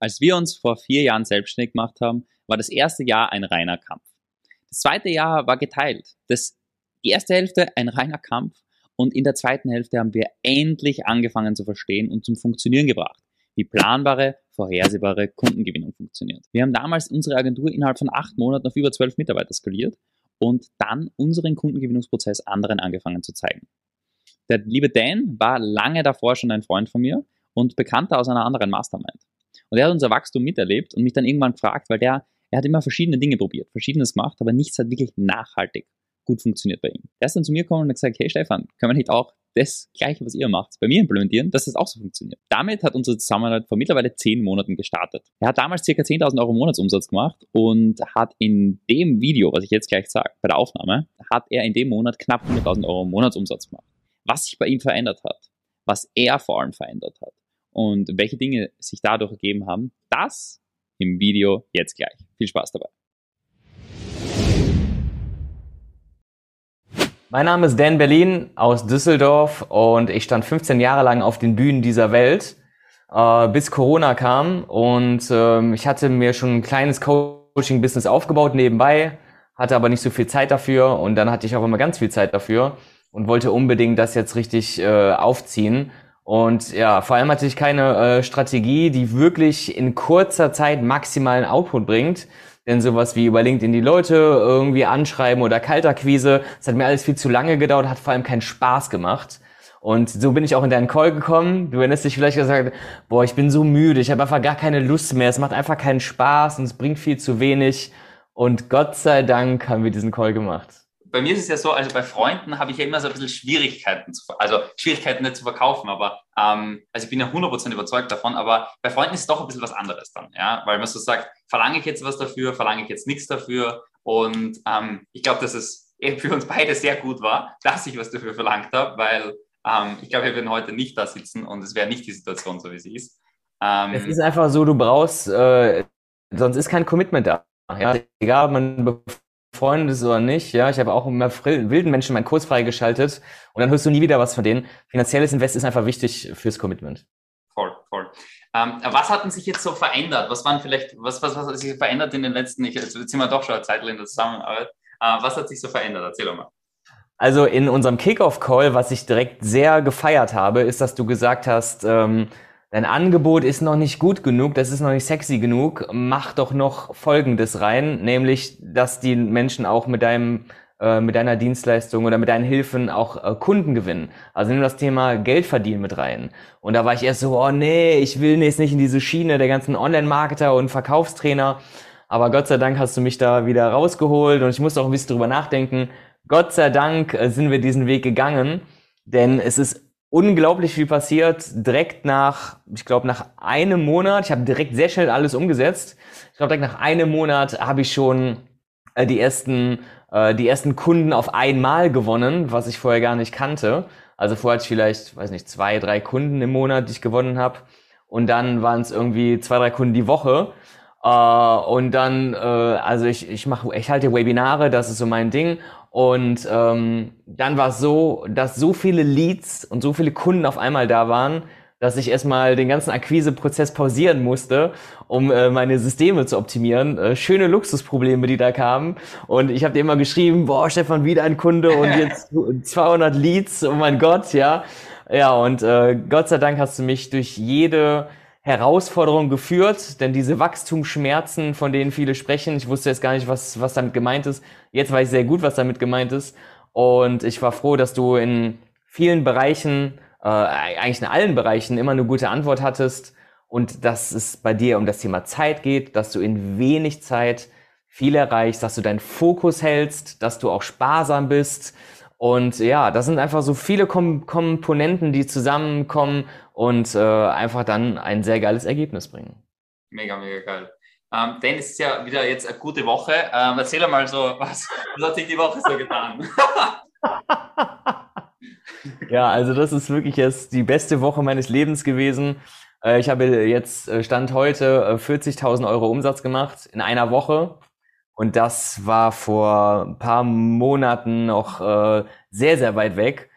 Als wir uns vor vier Jahren selbstständig gemacht haben, war das erste Jahr ein reiner Kampf. Das zweite Jahr war geteilt. Das, die erste Hälfte ein reiner Kampf und in der zweiten Hälfte haben wir endlich angefangen zu verstehen und zum Funktionieren gebracht, wie planbare, vorhersehbare Kundengewinnung funktioniert. Wir haben damals unsere Agentur innerhalb von acht Monaten auf über zwölf Mitarbeiter skaliert und dann unseren Kundengewinnungsprozess anderen angefangen zu zeigen. Der liebe Dan war lange davor schon ein Freund von mir und Bekannter aus einer anderen Mastermind. Und er hat unser Wachstum miterlebt und mich dann irgendwann gefragt, weil der, er hat immer verschiedene Dinge probiert, verschiedenes gemacht, aber nichts hat wirklich nachhaltig gut funktioniert bei ihm. Er ist dann zu mir gekommen und hat gesagt, hey Stefan, können wir nicht auch das Gleiche, was ihr macht, bei mir implementieren, dass das auch so funktioniert. Damit hat unsere Zusammenarbeit vor mittlerweile zehn Monaten gestartet. Er hat damals circa 10.000 Euro Monatsumsatz gemacht und hat in dem Video, was ich jetzt gleich sage, bei der Aufnahme, hat er in dem Monat knapp 100.000 Euro Monatsumsatz gemacht. Was sich bei ihm verändert hat, was er vor allem verändert hat, und welche Dinge sich dadurch ergeben haben, das im Video jetzt gleich. Viel Spaß dabei. Mein Name ist Dan Berlin aus Düsseldorf und ich stand 15 Jahre lang auf den Bühnen dieser Welt, äh, bis Corona kam und äh, ich hatte mir schon ein kleines Coaching-Business aufgebaut nebenbei, hatte aber nicht so viel Zeit dafür und dann hatte ich auch immer ganz viel Zeit dafür und wollte unbedingt das jetzt richtig äh, aufziehen und ja, vor allem hatte ich keine äh, Strategie, die wirklich in kurzer Zeit maximalen Output bringt. Denn sowas wie über LinkedIn die Leute irgendwie anschreiben oder Kaltakquise, das hat mir alles viel zu lange gedauert, hat vor allem keinen Spaß gemacht. Und so bin ich auch in deinen Call gekommen. Du erinnerst dich vielleicht gesagt, boah, ich bin so müde, ich habe einfach gar keine Lust mehr, es macht einfach keinen Spaß und es bringt viel zu wenig. Und Gott sei Dank haben wir diesen Call gemacht bei mir ist es ja so, also bei Freunden habe ich ja immer so ein bisschen Schwierigkeiten, zu, also Schwierigkeiten nicht zu verkaufen, aber ähm, also ich bin ja 100% überzeugt davon, aber bei Freunden ist es doch ein bisschen was anderes dann, ja, weil man so sagt, verlange ich jetzt was dafür, verlange ich jetzt nichts dafür und ähm, ich glaube, dass es eben für uns beide sehr gut war, dass ich was dafür verlangt habe, weil ähm, ich glaube, wir würden heute nicht da sitzen und es wäre nicht die Situation so, wie sie ist. Ähm, es ist einfach so, du brauchst, äh, sonst ist kein Commitment da. Ja, egal, man Freunde ist oder nicht, ja, ich habe auch immer wilden Menschen meinen Kurs freigeschaltet und dann hörst du nie wieder was von denen. Finanzielles Invest ist einfach wichtig fürs Commitment. Voll, voll. Ähm, was hat denn sich jetzt so verändert? Was waren vielleicht, was, was, was hat sich verändert in den letzten, ich, jetzt sind wir doch schon eine Zeit in der Zusammenarbeit. Äh, was hat sich so verändert? Erzähl doch mal. Also in unserem Kickoff-Call, was ich direkt sehr gefeiert habe, ist, dass du gesagt hast, ähm, dein Angebot ist noch nicht gut genug, das ist noch nicht sexy genug, mach doch noch Folgendes rein, nämlich, dass die Menschen auch mit deinem äh, mit deiner Dienstleistung oder mit deinen Hilfen auch äh, Kunden gewinnen. Also nimm das Thema Geld verdienen mit rein. Und da war ich erst so, oh nee, ich will jetzt nicht in diese Schiene der ganzen Online-Marketer und Verkaufstrainer. Aber Gott sei Dank hast du mich da wieder rausgeholt und ich muss auch ein bisschen drüber nachdenken. Gott sei Dank äh, sind wir diesen Weg gegangen, denn es ist unglaublich viel passiert. Direkt nach, ich glaube, nach einem Monat, ich habe direkt sehr schnell alles umgesetzt. Ich glaube, direkt nach einem Monat habe ich schon äh, die ersten, äh, die ersten Kunden auf einmal gewonnen, was ich vorher gar nicht kannte. Also vorher hatte ich vielleicht, weiß nicht, zwei, drei Kunden im Monat, die ich gewonnen habe. Und dann waren es irgendwie zwei, drei Kunden die Woche. Uh, und dann, uh, also ich, ich mache, ich halte Webinare, das ist so mein Ding. Und ähm, dann war es so, dass so viele Leads und so viele Kunden auf einmal da waren, dass ich erstmal den ganzen Akquiseprozess pausieren musste, um äh, meine Systeme zu optimieren. Äh, schöne Luxusprobleme, die da kamen. Und ich habe dir immer geschrieben, boah, Stefan, wieder ein Kunde und jetzt 200 Leads, oh mein Gott, ja. Ja, und äh, Gott sei Dank hast du mich durch jede Herausforderung geführt, denn diese Wachstumsschmerzen, von denen viele sprechen, ich wusste jetzt gar nicht, was, was damit gemeint ist. Jetzt weiß ich sehr gut, was damit gemeint ist. Und ich war froh, dass du in vielen Bereichen, äh, eigentlich in allen Bereichen immer eine gute Antwort hattest und dass es bei dir um das Thema Zeit geht, dass du in wenig Zeit viel erreichst, dass du deinen Fokus hältst, dass du auch sparsam bist. Und ja, das sind einfach so viele Kom Komponenten, die zusammenkommen und äh, einfach dann ein sehr geiles Ergebnis bringen. Mega, mega geil. Ähm, denn es ist ja wieder jetzt eine gute Woche. Ähm, erzähl mal so, was, was hat sich die Woche so getan? ja, also das ist wirklich jetzt die beste Woche meines Lebens gewesen. Äh, ich habe jetzt äh, Stand heute 40.000 äh, Euro Umsatz gemacht in einer Woche. Und das war vor ein paar Monaten noch äh, sehr, sehr weit weg.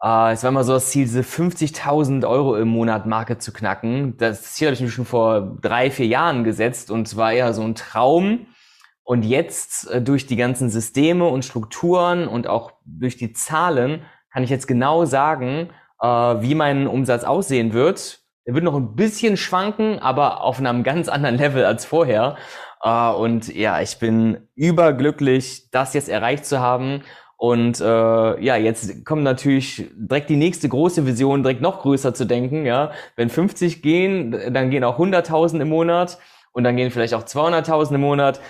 äh, es war immer so das Ziel, diese 50.000 Euro im Monat Marke zu knacken. Das Ziel habe ich mir schon vor drei, vier Jahren gesetzt und war eher so ein Traum. Und jetzt äh, durch die ganzen Systeme und Strukturen und auch durch die Zahlen kann ich jetzt genau sagen, äh, wie mein Umsatz aussehen wird. Er wird noch ein bisschen schwanken, aber auf einem ganz anderen Level als vorher. Äh, und ja, ich bin überglücklich, das jetzt erreicht zu haben und äh, ja, jetzt kommt natürlich direkt die nächste große Vision, direkt noch größer zu denken. Ja, wenn 50 gehen, dann gehen auch 100.000 im Monat und dann gehen vielleicht auch 200.000 im Monat.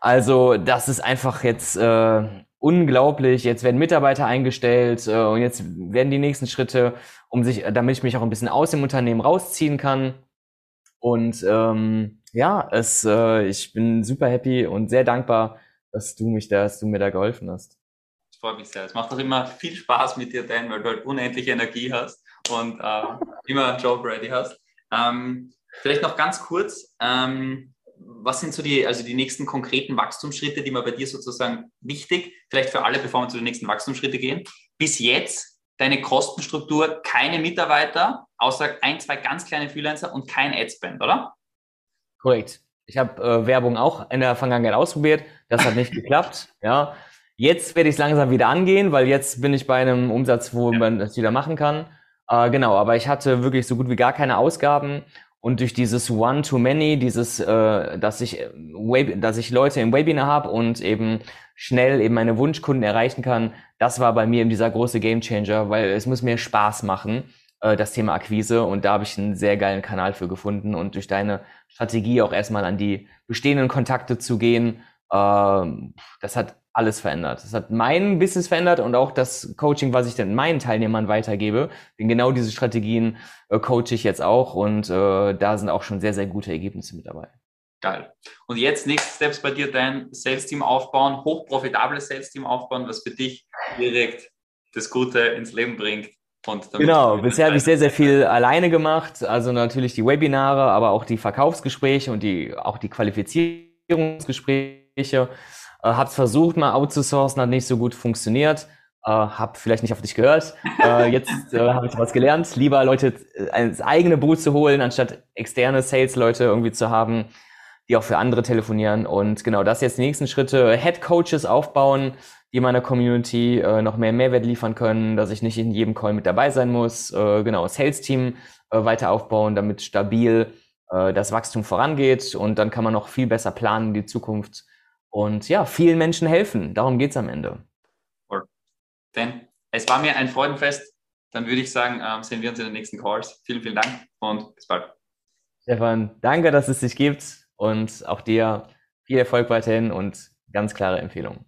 Also das ist einfach jetzt äh, unglaublich. Jetzt werden Mitarbeiter eingestellt äh, und jetzt werden die nächsten Schritte, um sich, damit ich mich auch ein bisschen aus dem Unternehmen rausziehen kann. Und ähm, ja, es, äh, ich bin super happy und sehr dankbar, dass du mich da, dass du mir da geholfen hast freue mich sehr. Es macht auch immer viel Spaß mit dir, Dan, weil du halt unendliche Energie hast und äh, immer Job ready hast. Ähm, vielleicht noch ganz kurz, ähm, was sind so die, also die nächsten konkreten Wachstumsschritte, die man bei dir sozusagen wichtig, vielleicht für alle, bevor wir zu den nächsten Wachstumsschritte gehen? Bis jetzt deine Kostenstruktur, keine Mitarbeiter, außer ein, zwei ganz kleine Freelancer und kein Adspend, oder? Korrekt. Ich habe äh, Werbung auch in der Vergangenheit ausprobiert. Das hat nicht geklappt. Ja, Jetzt werde ich es langsam wieder angehen, weil jetzt bin ich bei einem Umsatz, wo ja. man das wieder machen kann. Äh, genau, aber ich hatte wirklich so gut wie gar keine Ausgaben und durch dieses One-to-Many, dieses, äh, dass ich, äh, dass ich Leute im Webinar habe und eben schnell eben meine Wunschkunden erreichen kann, das war bei mir eben dieser große Gamechanger, weil es muss mir Spaß machen, äh, das Thema Akquise. Und da habe ich einen sehr geilen Kanal für gefunden und durch deine Strategie auch erstmal an die bestehenden Kontakte zu gehen, äh, das hat alles verändert. Das hat mein Business verändert und auch das Coaching, was ich dann meinen Teilnehmern weitergebe. Denn genau diese Strategien äh, coache ich jetzt auch und äh, da sind auch schon sehr, sehr gute Ergebnisse mit dabei. Geil. Und jetzt nächste Steps bei dir, dein Sales-Team aufbauen, hochprofitables Sales-Team aufbauen, was für dich direkt das Gute ins Leben bringt. genau, bisher habe ich sehr, sehr viel alleine gemacht. Also natürlich die Webinare, aber auch die Verkaufsgespräche und die, auch die Qualifizierungsgespräche. Äh, hab's versucht, mal outzusourcen, hat nicht so gut funktioniert. Äh, hab vielleicht nicht auf dich gehört. Äh, jetzt äh, habe ich was gelernt. Lieber Leute äh, ins eigene Boot zu holen, anstatt externe Sales-Leute irgendwie zu haben, die auch für andere telefonieren. Und genau, das jetzt die nächsten Schritte. Head Coaches aufbauen, die meiner Community äh, noch mehr Mehrwert liefern können, dass ich nicht in jedem Call mit dabei sein muss. Äh, genau, Sales-Team äh, weiter aufbauen, damit stabil äh, das Wachstum vorangeht. Und dann kann man noch viel besser planen die Zukunft und ja, vielen Menschen helfen. Darum geht es am Ende. Denn es war mir ein Freudenfest. Dann würde ich sagen, ähm, sehen wir uns in den nächsten Calls. Vielen, vielen Dank und bis bald. Stefan, danke, dass es dich gibt und auch dir viel Erfolg weiterhin und ganz klare Empfehlungen.